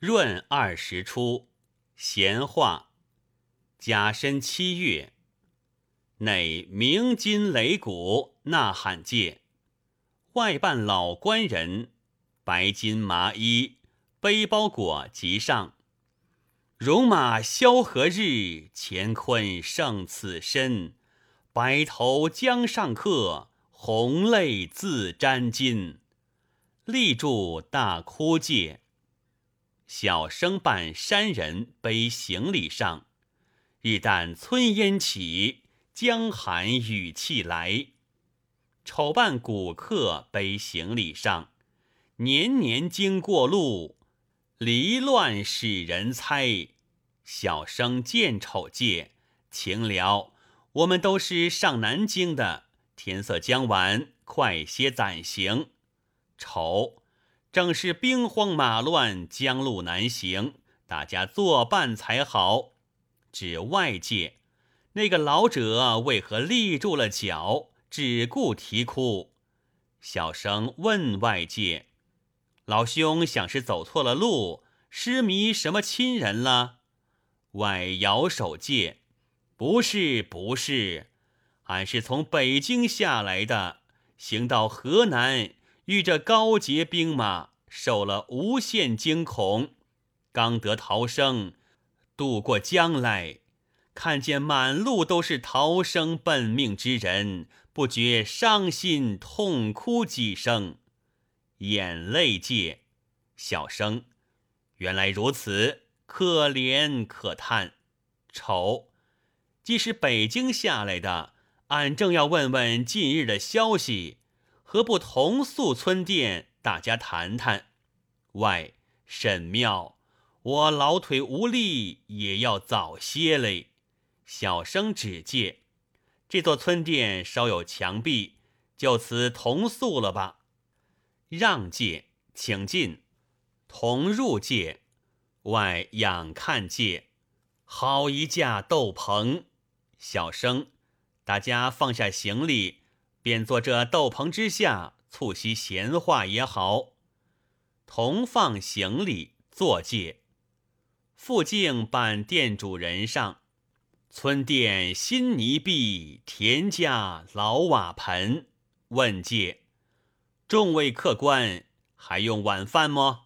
闰二十初，闲话。甲申七月，内鸣金擂鼓，呐喊界。外伴老官人，白金麻衣，背包裹即上。戎马萧何日？乾坤胜此身。白头江上客，红泪自沾巾。立柱大哭界。小生伴山人背行李上，日旦村烟起，江寒雨气来。丑伴古客背行李上，年年经过路，离乱使人猜。小生见丑介，情了，我们都是上南京的，天色将晚，快些暂行。丑。正是兵荒马乱，江路难行，大家作伴才好。指外界那个老者为何立住了脚，只顾啼哭？小生问外界：“老兄想是走错了路，失迷什么亲人了？”外摇手借：“不是，不是，俺是从北京下来的，行到河南。”遇着高杰兵马，受了无限惊恐，刚得逃生，渡过江来，看见满路都是逃生奔命之人，不觉伤心痛哭几声，眼泪界，小声，原来如此，可怜可叹。丑，既是北京下来的，俺正要问问近日的消息。何不同宿村店，大家谈谈？外沈妙，我老腿无力，也要早些嘞。小生只借这座村店稍有墙壁，就此同宿了吧。让借，请进。同入界，外仰看界，好一架斗篷。小生，大家放下行李。便坐这斗篷之下，促膝闲话也好。同放行李，坐界。附近伴店主人上，村店新泥壁，田家老瓦盆。问界，众位客官还用晚饭么？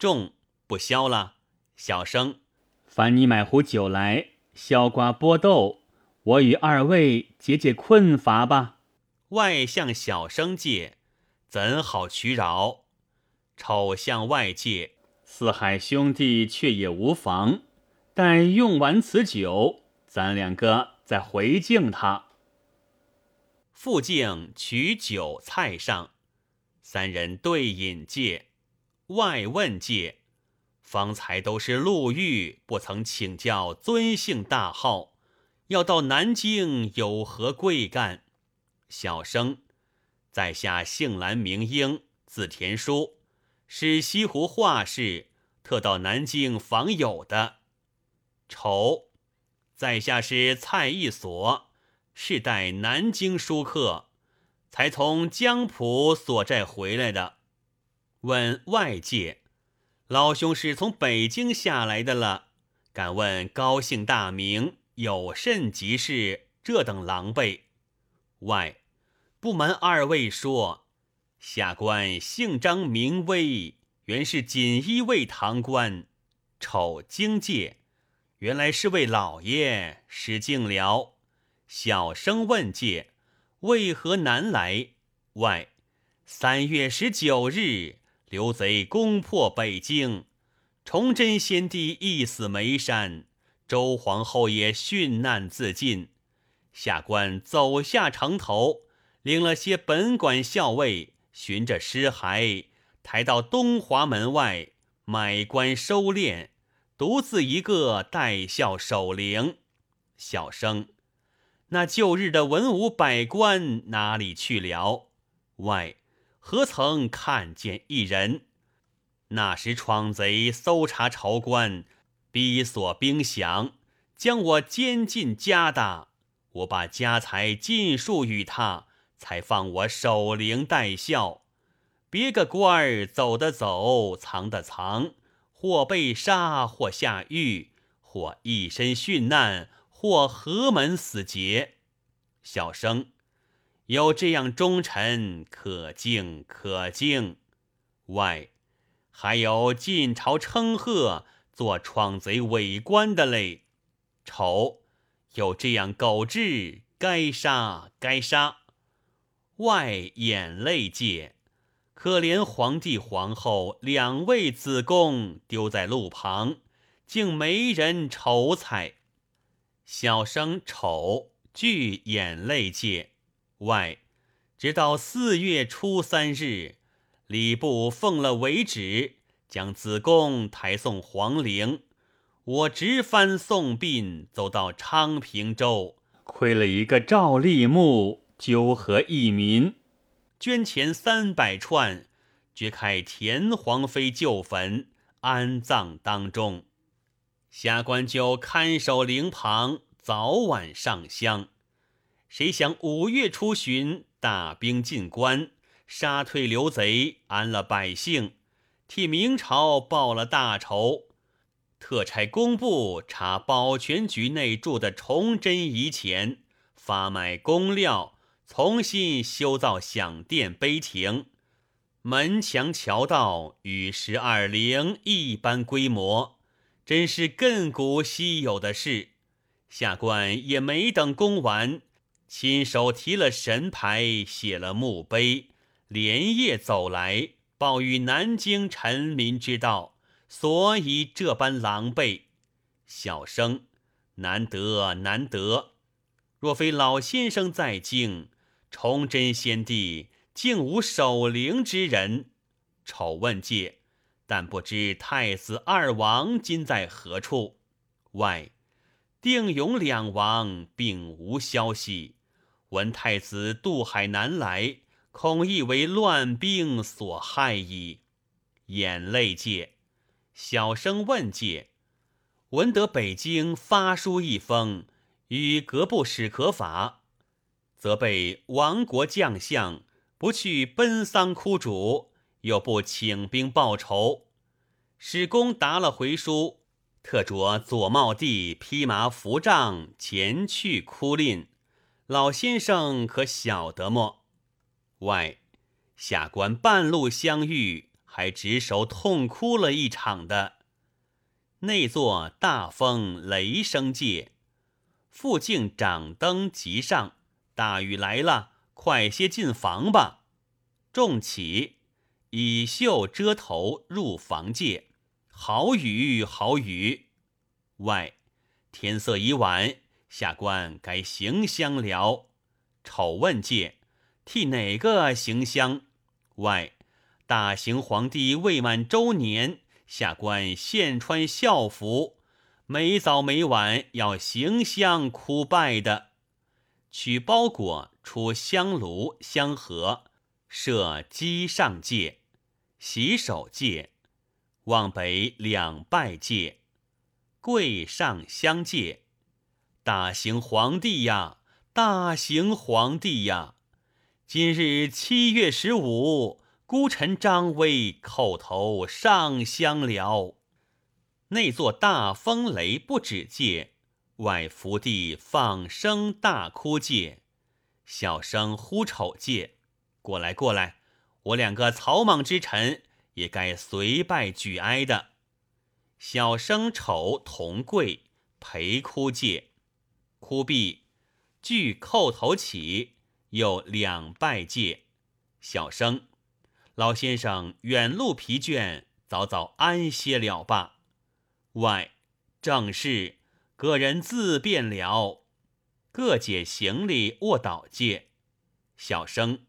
众不消了。小生，烦你买壶酒来，削瓜剥豆，我与二位解解困乏吧。外向小生借，怎好取扰？丑向外界，四海兄弟却也无妨。待用完此酒，咱两个再回敬他。复敬取酒菜上，三人对饮借。外问借，方才都是路遇，不曾请教尊姓大号，要到南京有何贵干？小生，在下姓兰名英，字田书，是西湖画室，特到南京访友的。丑，在下是蔡义所，世代南京书客，才从江浦所寨回来的。问外界，老兄是从北京下来的了？敢问高姓大名，有甚急事？这等狼狈，外。不瞒二位说，下官姓张名威，原是锦衣卫堂官。丑经界，原来是位老爷，使敬了。小生问界，为何南来？外三月十九日，刘贼攻破北京，崇祯先帝缢死眉山，周皇后也殉难自尽。下官走下城头。领了些本馆校尉，寻着尸骸，抬到东华门外买官收敛，独自一个带孝守灵。小生，那旧日的文武百官哪里去了？外何曾看见一人？那时闯贼搜查朝官，逼索兵饷，将我监禁家大，我把家财尽数与他。才放我守灵待孝，别个官儿走的走，藏的藏，或被杀，或下狱，或一身殉难，或何门死劫。小生有这样忠臣，可敬可敬。外还有晋朝称贺做闯贼伪官的嘞。丑有这样狗志，该杀该杀。外眼泪界，可怜皇帝皇后两位子宫丢在路旁，竟没人筹采。小生丑俱眼泪界。外直到四月初三日，礼部奉了为旨，将子贡抬送皇陵。我直翻送殡，走到昌平州，亏了一个赵立木，纠合义民，捐钱三百串，掘开田皇妃旧坟，安葬当中。下官就看守灵旁，早晚上香。谁想五月初旬，大兵进关，杀退刘贼，安了百姓，替明朝报了大仇。特差工部查保全局内住的崇祯遗钱，发买工料，重新修造享殿碑亭，门墙桥道与十二陵一般规模，真是亘古稀有的事。下官也没等工完。亲手提了神牌，写了墓碑，连夜走来报与南京臣民之道，所以这般狼狈。小生难得难得，若非老先生在京，崇祯先帝竟无守灵之人。丑问界，但不知太子二王今在何处。外定永两王并无消息。闻太子渡海南来，恐亦为乱兵所害矣。眼泪界，小生问界，闻得北京发书一封，与格部使可法，则被亡国将相不去奔丧哭主，又不请兵报仇。史公答了回书，特着左茂帝披麻扶杖前去哭令。老先生可晓得么？外下官半路相遇，还执手痛哭了一场的。内座大风雷声界，附近掌灯即上，大雨来了，快些进房吧。众起，以袖遮头入房界。好雨好雨。外天色已晚。下官该行香了。丑问界，替哪个行香？外大行皇帝未满周年，下官现穿孝服，每早每晚要行香哭拜的。取包裹出香炉香盒，设机上界，洗手界，往北两拜界，跪上香界。大行皇帝呀，大行皇帝呀！今日七月十五，孤臣张威叩头上香了。那座大风雷不止戒，外福地放声大哭戒，小声呼丑戒。过来过来，我两个草莽之臣也该随拜举哀的。小生丑同跪陪哭戒。哭毕，俱叩头起，又两拜戒。小生，老先生远路疲倦，早早安歇了吧。外，正是，个人自便了。各解行李，卧倒借。小生，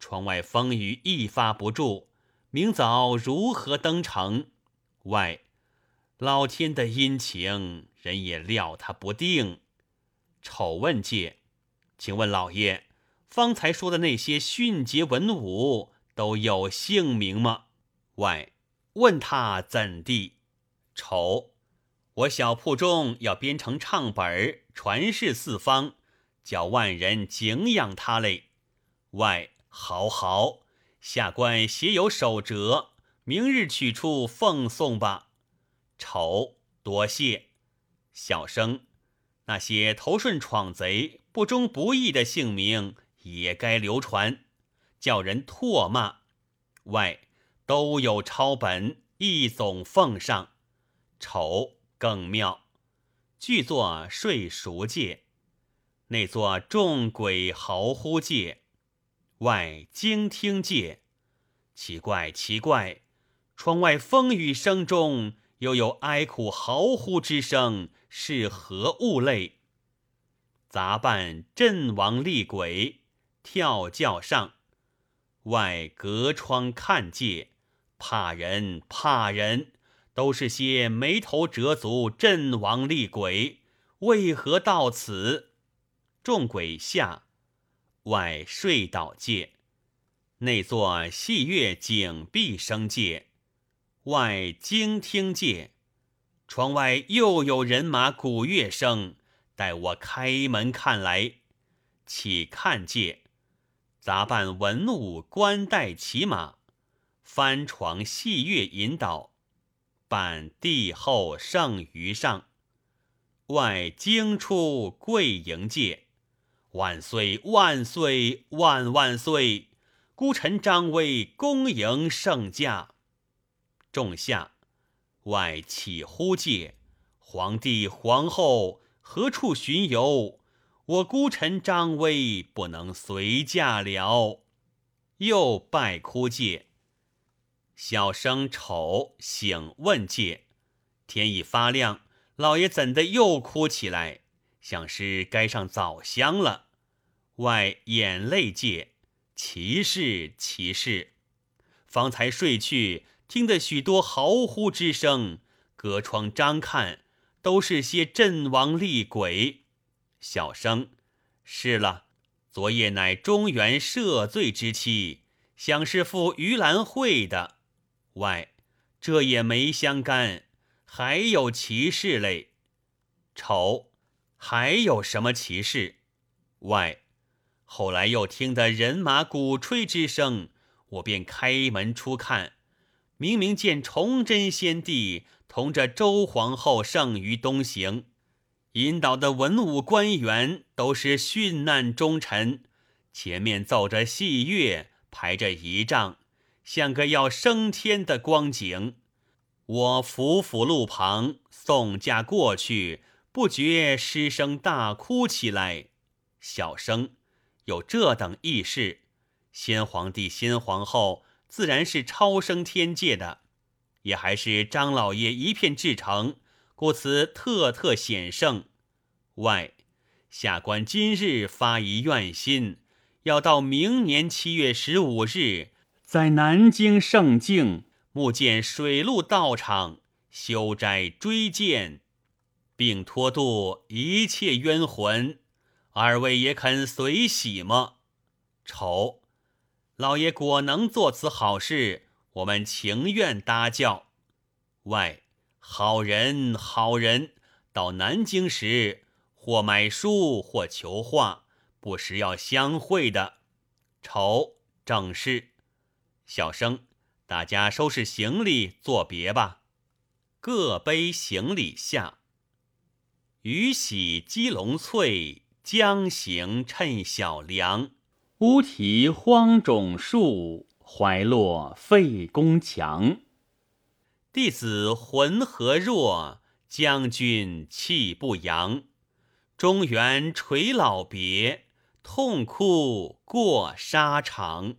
窗外风雨一发不住，明早如何登城？外，老天的阴晴，人也料他不定。丑问界，请问老爷，方才说的那些迅捷文武都有姓名吗？外问他怎地？丑，我小铺中要编成唱本儿传世四方，叫万人敬仰他嘞。外好好，下官写有手折，明日取出奉送吧。丑多谢。小生，那些投顺闯贼、不忠不义的姓名也该流传，叫人唾骂。外都有抄本，一总奉上。丑更妙，具作睡熟界，内作众鬼嚎呼界，外惊听界。奇怪，奇怪！窗外风雨声中，又有哀苦嚎呼之声，是何物类？杂伴阵亡厉鬼，跳轿上，外隔窗看界，怕人，怕人！都是些眉头折足阵亡厉鬼，为何到此？众鬼下，外睡倒界。内作戏乐景碧声界，外惊听界。窗外又有人马鼓乐声，待我开门看来。起看界，杂扮文武官带骑马，翻床戏乐引导，伴帝后圣于上。外惊出跪迎界，万岁万岁万万岁！孤臣张威恭迎圣驾，众下外起呼介，皇帝皇后何处巡游？我孤臣张威不能随驾了。又拜哭介，小生丑醒问介，天已发亮，老爷怎的又哭起来？想是该上早香了。外眼泪介。奇事，奇事！方才睡去，听得许多嚎呼之声，隔窗张看，都是些阵亡厉鬼。小生，是了，昨夜乃中原赦罪之期，想是赴盂兰会的。外，这也没相干，还有奇事嘞。丑，还有什么奇事？外。后来又听得人马鼓吹之声，我便开门出看，明明见崇祯先帝同着周皇后圣于东行，引导的文武官员都是殉难忠臣，前面奏着戏乐，排着仪仗，像个要升天的光景。我伏伏路旁送驾过去，不觉失声大哭起来，小声。有这等异事，先皇帝、先皇后自然是超升天界的，也还是张老爷一片至诚，故此特特显圣。外下官今日发一愿心，要到明年七月十五日，在南京圣境目见水陆道场修斋追荐，并托度一切冤魂。二位也肯随喜吗？丑，老爷果能做此好事，我们情愿搭轿。外好人好人，到南京时或买书或求画，不时要相会的。丑，正是。小生，大家收拾行李作别吧。各背行李下。雨洗鸡笼翠。将行趁小凉，乌啼荒冢树，槐落废宫墙。弟子浑何弱，将军气不扬。中原垂老别，痛哭过沙场。